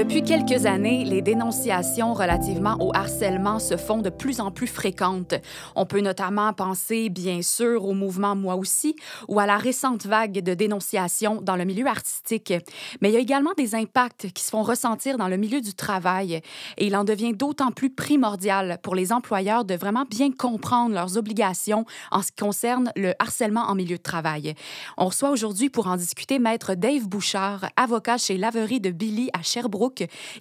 Depuis quelques années, les dénonciations relativement au harcèlement se font de plus en plus fréquentes. On peut notamment penser, bien sûr, au mouvement Moi aussi ou à la récente vague de dénonciations dans le milieu artistique. Mais il y a également des impacts qui se font ressentir dans le milieu du travail et il en devient d'autant plus primordial pour les employeurs de vraiment bien comprendre leurs obligations en ce qui concerne le harcèlement en milieu de travail. On reçoit aujourd'hui pour en discuter Maître Dave Bouchard, avocat chez Laverie de Billy à Sherbrooke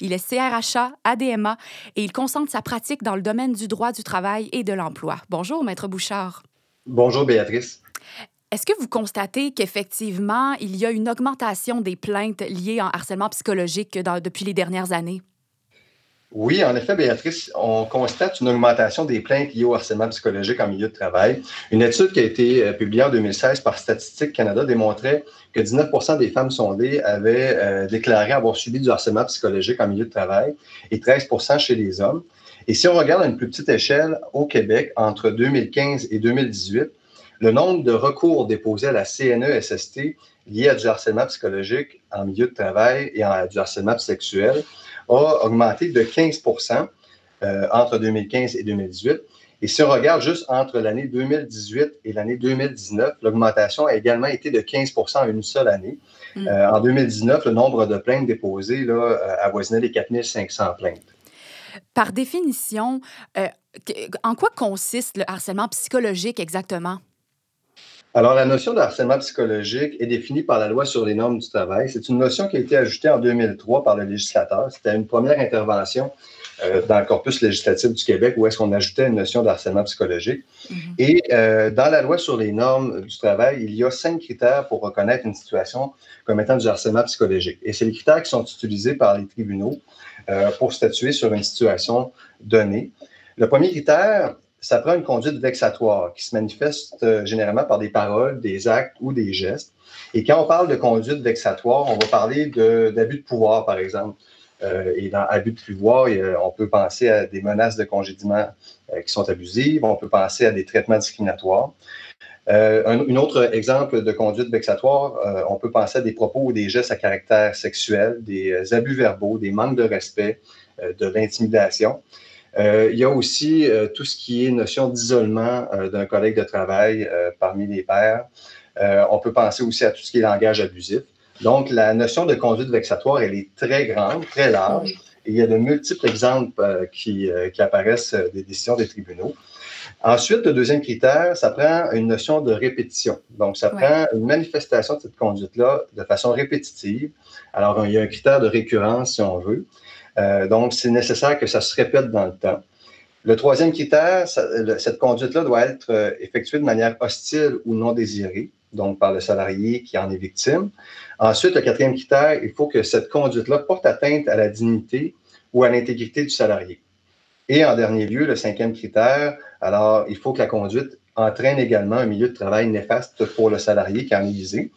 il est CRHA, ADMA et il concentre sa pratique dans le domaine du droit du travail et de l'emploi. Bonjour, Maître Bouchard. Bonjour, Béatrice. Est-ce que vous constatez qu'effectivement, il y a une augmentation des plaintes liées en harcèlement psychologique depuis les dernières années? Oui, en effet, Béatrice, on constate une augmentation des plaintes liées au harcèlement psychologique en milieu de travail. Une étude qui a été euh, publiée en 2016 par Statistique Canada démontrait que 19% des femmes sondées avaient euh, déclaré avoir subi du harcèlement psychologique en milieu de travail et 13% chez les hommes. Et si on regarde à une plus petite échelle, au Québec, entre 2015 et 2018, le nombre de recours déposés à la CNESST liés à du harcèlement psychologique en milieu de travail et à du harcèlement sexuel a augmenté de 15 euh, entre 2015 et 2018. Et si on regarde juste entre l'année 2018 et l'année 2019, l'augmentation a également été de 15 en une seule année. Mm. Euh, en 2019, le nombre de plaintes déposées là, euh, avoisinait les 4500 plaintes. Par définition, en quoi consiste le harcèlement psychologique exactement? Alors, la notion de harcèlement psychologique est définie par la loi sur les normes du travail. C'est une notion qui a été ajoutée en 2003 par le législateur. C'était une première intervention euh, dans le corpus législatif du Québec où est-ce qu'on ajoutait une notion de harcèlement psychologique. Mm-hmm. Et euh, dans la loi sur les normes du travail, il y a cinq critères pour reconnaître une situation comme étant du harcèlement psychologique. Et c'est les critères qui sont utilisés par les tribunaux euh, pour statuer sur une situation donnée. Le premier critère, ça prend une conduite vexatoire qui se manifeste euh, généralement par des paroles, des actes ou des gestes. Et quand on parle de conduite vexatoire, on va parler d'abus de, pouvoir, par exemple. Euh, et dans abus de pouvoir, on peut penser à des menaces de congédiement euh, qui sont abusives, on peut penser à des traitements discriminatoires. un, autre exemple de conduite vexatoire, on peut penser à des propos ou des gestes à caractère sexuel, des abus verbaux, des manques de respect, de l'intimidation. Euh, il y a aussi euh, tout ce qui est notion d'isolement euh, d'un collègue de travail parmi les pairs. on peut penser aussi à tout ce qui est langage abusif. Donc, la notion de conduite vexatoire, elle est très grande, très large. Et il y a de multiples exemples qui, qui, apparaissent des décisions des tribunaux. Ensuite, le deuxième critère, ça prend une notion de répétition. Donc, ça prend une manifestation de cette conduite-là de façon répétitive. Alors, il y a un critère de récurrence, si on veut. Euh, donc, c'est nécessaire que ça se répète dans le temps. Le troisième critère, cette conduite-là doit être euh, effectuée de manière hostile ou non désirée, donc par le salarié qui en est victime. Ensuite, le quatrième critère, il faut que cette conduite-là porte atteinte à la dignité ou à l'intégrité du salarié. Et en dernier lieu, le cinquième critère, alors il faut que la conduite entraîne également un milieu de travail néfaste pour le salarié qui en est visé.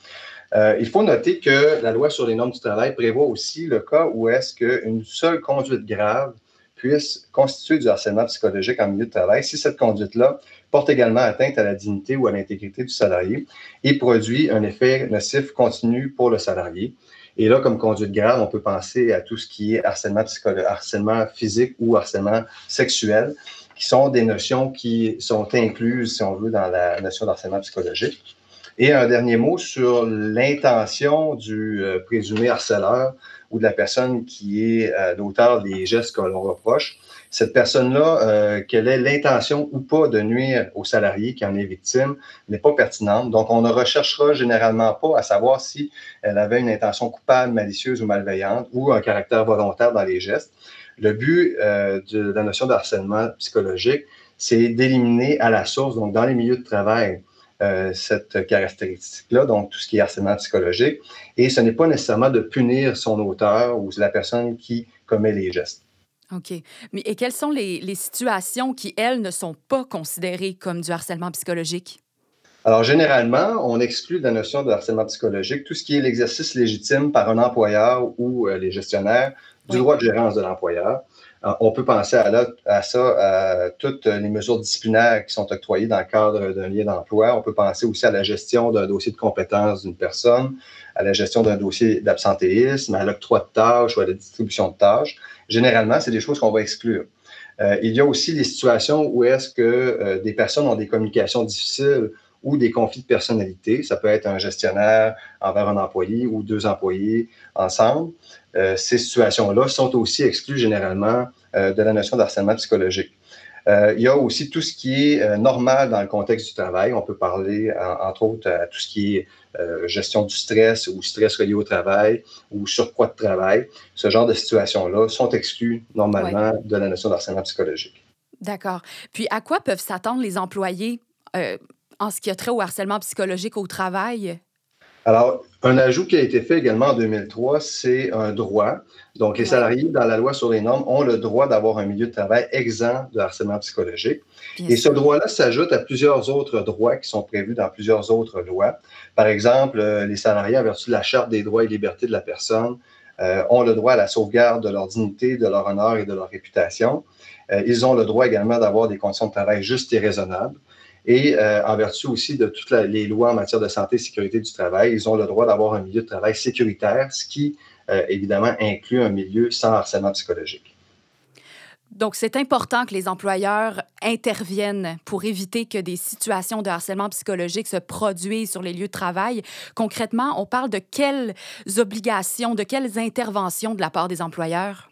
Euh, il faut noter que la loi sur les normes du travail prévoit aussi le cas où est-ce qu'une seule conduite grave puisse constituer du harcèlement psychologique en milieu de travail si cette conduite-là porte également atteinte à la dignité ou à l'intégrité du salarié et produit un effet nocif continu pour le salarié. Et là, comme conduite grave, on peut penser à tout ce qui est harcèlement, harcèlement physique ou harcèlement sexuel, qui sont des notions qui sont incluses, si on veut, dans la notion d'harcèlement psychologique. Et un dernier mot sur l'intention du euh, présumé harceleur ou de la personne qui est euh, l'auteur des gestes que l'on reproche. Cette personne-là, euh, quelle est l'intention ou pas de nuire au salarié qui en est victime, n'est pas pertinente. Donc, on ne recherchera généralement pas à savoir si elle avait une intention coupable, malicieuse ou malveillante ou un caractère volontaire dans les gestes. Le but de la notion de harcèlement psychologique, c'est d'éliminer à la source, donc dans les milieux de travail, euh, cette caractéristique-là, donc tout ce qui est harcèlement psychologique. Et ce n'est pas nécessairement de punir son auteur ou la personne qui commet les gestes. OK. Mais et quelles sont les, les situations qui, elles, ne sont pas considérées comme du harcèlement psychologique? Alors, généralement, on exclut de la notion de harcèlement psychologique tout ce qui est l'exercice légitime par un employeur ou euh, les gestionnaires du droit de gérance de l'employeur. On peut penser à, ça, à toutes les mesures disciplinaires qui sont octroyées dans le cadre d'un lien d'emploi. On peut penser aussi à la gestion d'un dossier de compétences d'une personne, à la gestion d'un dossier d'absentéisme, à l'octroi de tâches ou à la distribution de tâches. Généralement, c'est des choses qu'on va exclure. Euh, il y a aussi des situations où est-ce que euh, des personnes ont des communications difficiles ou des conflits de personnalité. Ça peut être un gestionnaire envers un employé ou deux employés ensemble. Euh, ces situations-là sont aussi exclues généralement de la notion d'harcèlement psychologique. il y a aussi tout ce qui est normal dans le contexte du travail. On peut parler, entre autres, à tout ce qui est euh, gestion du stress ou stress relié au travail ou surpoids de travail, ce genre de situations-là sont exclues normalement de la notion d'harcèlement psychologique. D'accord. Puis à quoi peuvent s'attendre les employés euh, en ce qui a trait au harcèlement psychologique au travail? Alors, un ajout qui a été fait également en 2003, c'est un droit. Donc, les salariés, dans la loi sur les normes, ont le droit d'avoir un milieu de travail exempt de harcèlement psychologique. Et ce droit-là s'ajoute à plusieurs autres droits qui sont prévus dans plusieurs autres lois. Par exemple, euh, les salariés, en vertu de la Charte des droits et libertés de la personne, euh, ont le droit à la sauvegarde de leur dignité, de leur honneur et de leur réputation. Euh, ils ont le droit également d'avoir des conditions de travail justes et raisonnables. Et euh, en vertu aussi de toutes les lois en matière de santé et sécurité du travail, ils ont le droit d'avoir un milieu de travail sécuritaire, ce qui, euh, évidemment, inclut un milieu sans harcèlement psychologique. Donc, c'est important que les employeurs interviennent pour éviter que des situations de harcèlement psychologique se produisent sur les lieux de travail. Concrètement, on parle de quelles obligations, de quelles interventions de la part des employeurs?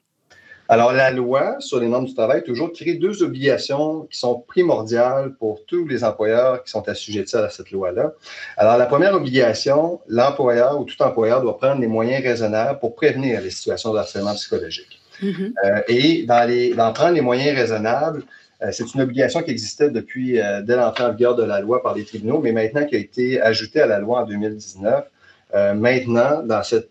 Alors, la loi sur les normes du travail toujours crée deux obligations qui sont primordiales pour tous les employeurs qui sont assujettis à cette loi-là. Alors, la première obligation, l'employeur ou tout employeur doit prendre les moyens raisonnables pour prévenir les situations de harcèlement psychologique. Mm-hmm. Euh, et dans, les, dans prendre les moyens raisonnables, euh, c'est une obligation qui existait depuis euh, dès l'entrée en vigueur de la loi par les tribunaux, mais maintenant qui a été ajoutée à la loi en 2019. maintenant, dans cette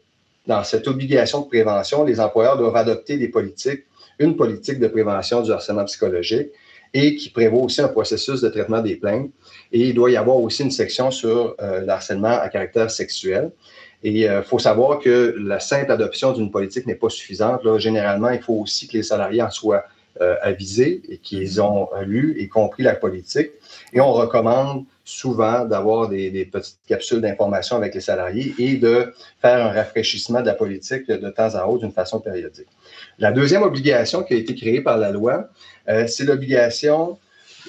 dans cette obligation de prévention, les employeurs doivent adopter des politiques, une politique de prévention du harcèlement psychologique et qui prévoit aussi un processus de traitement des plaintes. Et il doit y avoir aussi une section sur euh, le harcèlement à caractère sexuel. Et il euh, faut savoir que la simple adoption d'une politique n'est pas suffisante. Là, généralement, il faut aussi que les salariés en soient euh, avisés et qu'ils ont lu et compris la politique. Et on recommande souvent d'avoir des, petites capsules d'information avec les salariés et de faire un rafraîchissement de la politique de temps à autre d'une façon périodique. La deuxième obligation qui a été créée par la loi, euh, c'est l'obligation,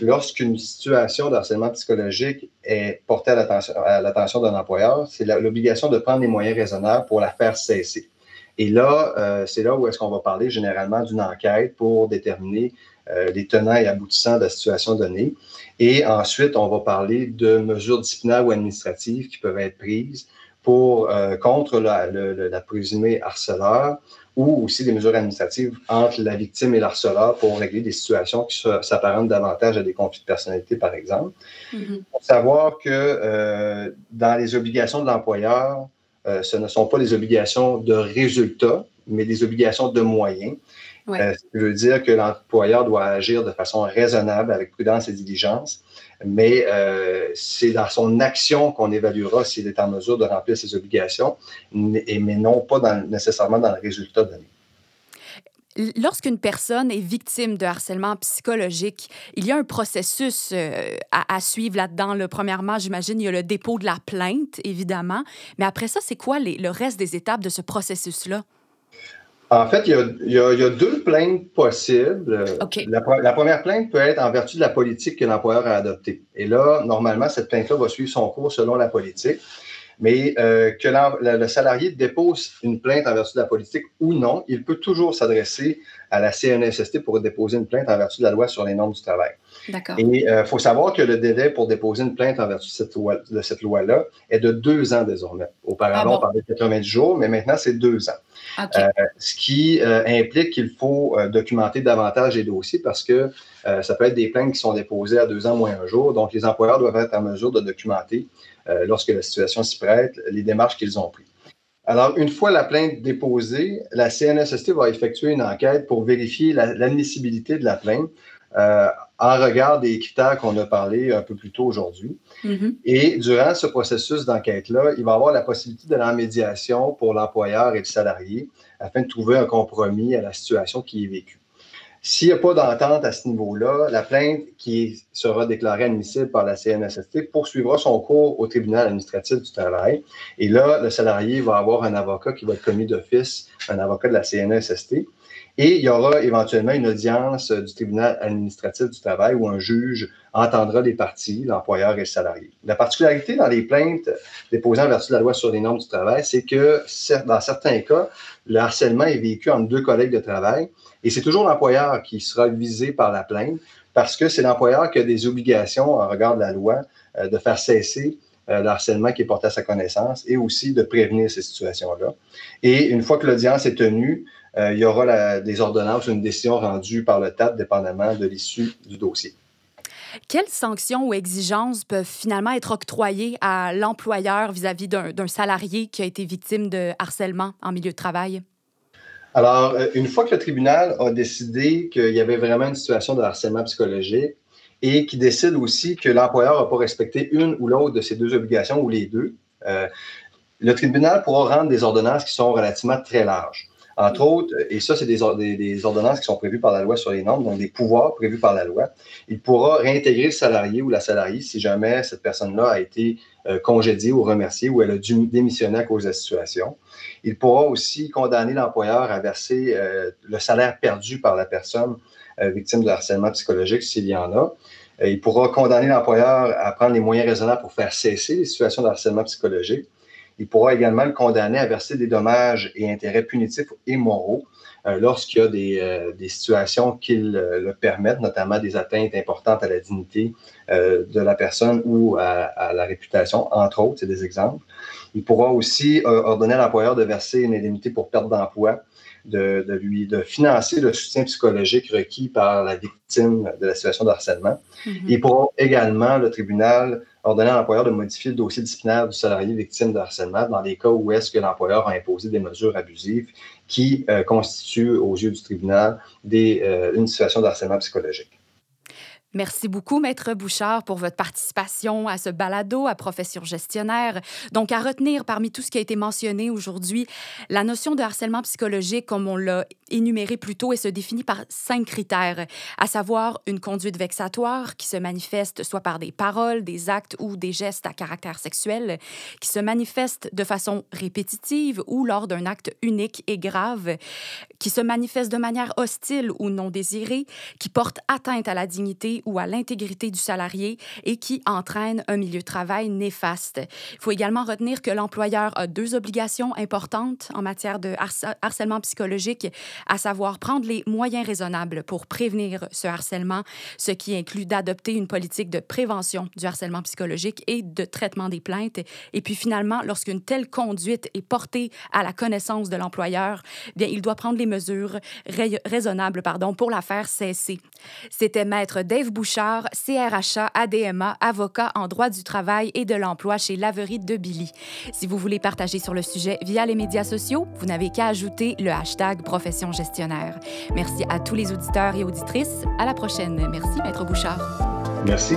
lorsqu'une situation de harcèlement psychologique est portée à l'attention d'un employeur, c'est l'obligation de prendre les moyens raisonnables pour la faire cesser. Et là, euh, c'est là où est-ce qu'on va parler généralement d'une enquête pour déterminer euh, les tenants et aboutissants de la situation donnée. Et ensuite, on va parler de mesures disciplinaires ou administratives qui peuvent être prises pour, euh, contre la, la présumée harceleur ou aussi des mesures administratives entre la victime et l'harceleur pour régler des situations qui s'apparentent davantage à des conflits de personnalité, par exemple. Il mm-hmm. faut savoir que euh, dans les obligations de l'employeur, ce ne sont pas des obligations de résultats, mais des obligations de moyens. Euh, ça veut dire que l'employeur doit agir de façon raisonnable, avec prudence et diligence, mais euh, c'est dans son action qu'on évaluera s'il est en mesure de remplir ses obligations, mais, non pas nécessairement dans le résultat donné. Lorsqu'une personne est victime de harcèlement psychologique, il y a un processus euh, à, suivre là-dedans. Premièrement, j'imagine, il y a le dépôt de la plainte, évidemment. Mais après ça, c'est quoi le reste des étapes de ce processus-là? En fait, il y, a, deux plaintes possibles. La, première plainte peut être en vertu de la politique que l'employeur a adoptée. Et là, normalement, cette plainte-là va suivre son cours selon la politique. Mais euh, que le salarié dépose une plainte en vertu de la politique ou non, il peut toujours s'adresser à la CNSST pour déposer une plainte en vertu de la loi sur les normes du travail. Et il euh, faut savoir que le délai pour déposer une plainte en vertu de cette, loi, de cette loi-là est de deux ans désormais. Auparavant, ah on parlait de 90 jours, mais maintenant, c'est deux ans. Euh, ce qui euh, implique qu'il faut documenter davantage les dossiers parce que ça peut être des plaintes qui sont déposées à deux ans moins un jour. Donc, les employeurs doivent être en mesure de documenter, lorsque la situation s'y prête, les démarches qu'ils ont prises. Alors, une fois la plainte déposée, la CNSST va effectuer une enquête pour vérifier l'admissibilité de la plainte en regard des critères qu'on a parlé un peu plus tôt aujourd'hui. Mm-hmm. Et durant ce processus d'enquête-là, il va y avoir la possibilité de la médiation pour l'employeur et le salarié afin de trouver un compromis à la situation qui est vécue. S'il n'y a pas d'entente à ce niveau-là, la plainte qui sera déclarée admissible par la CNSST poursuivra son cours au tribunal administratif du travail. Et là, le salarié va avoir un avocat qui va être commis d'office, un avocat de la CNSST. Et il y aura éventuellement une audience du tribunal administratif du travail où un juge entendra les parties, l'employeur et le salarié. La particularité dans les plaintes déposées en vertu de la loi sur les normes du travail, c'est que dans certains cas, le harcèlement est vécu entre deux collègues de travail et c'est toujours l'employeur qui sera visé par la plainte parce que c'est l'employeur qui a des obligations en regard de la loi euh, de faire cesser euh, le harcèlement qui est porté à sa connaissance et aussi de prévenir ces situations-là. Et une fois que l'audience est tenue, euh, il y aura des ordonnances ou une décision rendue par le TAP, dépendamment de l'issue du dossier. Quelles sanctions ou exigences peuvent finalement être octroyées à l'employeur vis-à-vis d'un salarié qui a été victime de harcèlement en milieu de travail? Alors, euh, une fois que le tribunal a décidé qu'il y avait vraiment une situation de harcèlement psychologique et qui décide aussi que l'employeur n'a pas respecté une ou l'autre de ces deux obligations ou les deux, euh, le tribunal pourra rendre des ordonnances qui sont relativement très larges. Entre autres, et ça, c'est des, ordonnances qui sont prévues par la loi sur les normes, donc des pouvoirs prévus par la loi. Il pourra réintégrer le salarié ou la salariée si jamais cette personne-là a été euh, congédiée ou remerciée ou elle a dû démissionner à cause de la situation. Il pourra aussi condamner l'employeur à verser euh, le salaire perdu par la personne euh, victime de harcèlement psychologique s'il y en a. il pourra condamner l'employeur à prendre les moyens raisonnables pour faire cesser les situations de harcèlement psychologique. Il pourra également le condamner à verser des dommages et intérêts punitifs et moraux euh, lorsqu'il y a des, euh, situations qui le, permettent, notamment des atteintes importantes à la dignité euh, de la personne ou à, la réputation, entre autres, c'est des exemples. Il pourra aussi ordonner à l'employeur de verser une indemnité pour perte d'emploi, de, lui de financer le soutien psychologique requis par la victime de la situation de harcèlement. Mm-hmm. Il pourra également, le tribunal, ordonner à l'employeur de modifier le dossier disciplinaire du salarié victime de harcèlement dans les cas où est-ce que l'employeur a imposé des mesures abusives qui euh, constituent aux yeux du tribunal des, euh, une situation de harcèlement psychologique. Merci beaucoup, Maître Bouchard, pour votre participation à ce balado à profession gestionnaire. Donc, à retenir parmi tout ce qui a été mentionné aujourd'hui, la notion de harcèlement psychologique, comme on l'a énuméré plus tôt, se définit par cinq critères, à savoir une conduite vexatoire qui se manifeste soit par des paroles, des actes ou des gestes à caractère sexuel, qui se manifeste de façon répétitive ou lors d'un acte unique et grave, qui se manifeste de manière hostile ou non désirée, qui porte atteinte à la dignité ou à l'intégrité du salarié et qui entraîne un milieu de travail néfaste. Il faut également retenir que l'employeur a deux obligations importantes en matière de harcèlement psychologique, à savoir prendre les moyens raisonnables pour prévenir ce harcèlement, ce qui inclut d'adopter une politique de prévention du harcèlement psychologique et de traitement des plaintes. Et puis finalement, lorsqu'une telle conduite est portée à la connaissance de l'employeur, bien il doit prendre les mesures raisonnables pardon, pour la faire cesser. C'était maître Dave Bouchard, CRHA, ADMA, avocat en droit du travail et de l'emploi chez Laverie de Billy. Si vous voulez partager sur le sujet via les médias sociaux, vous n'avez qu'à ajouter le hashtag profession gestionnaire. Merci à tous les auditeurs et auditrices. À la prochaine. Merci, Maître Bouchard. Merci.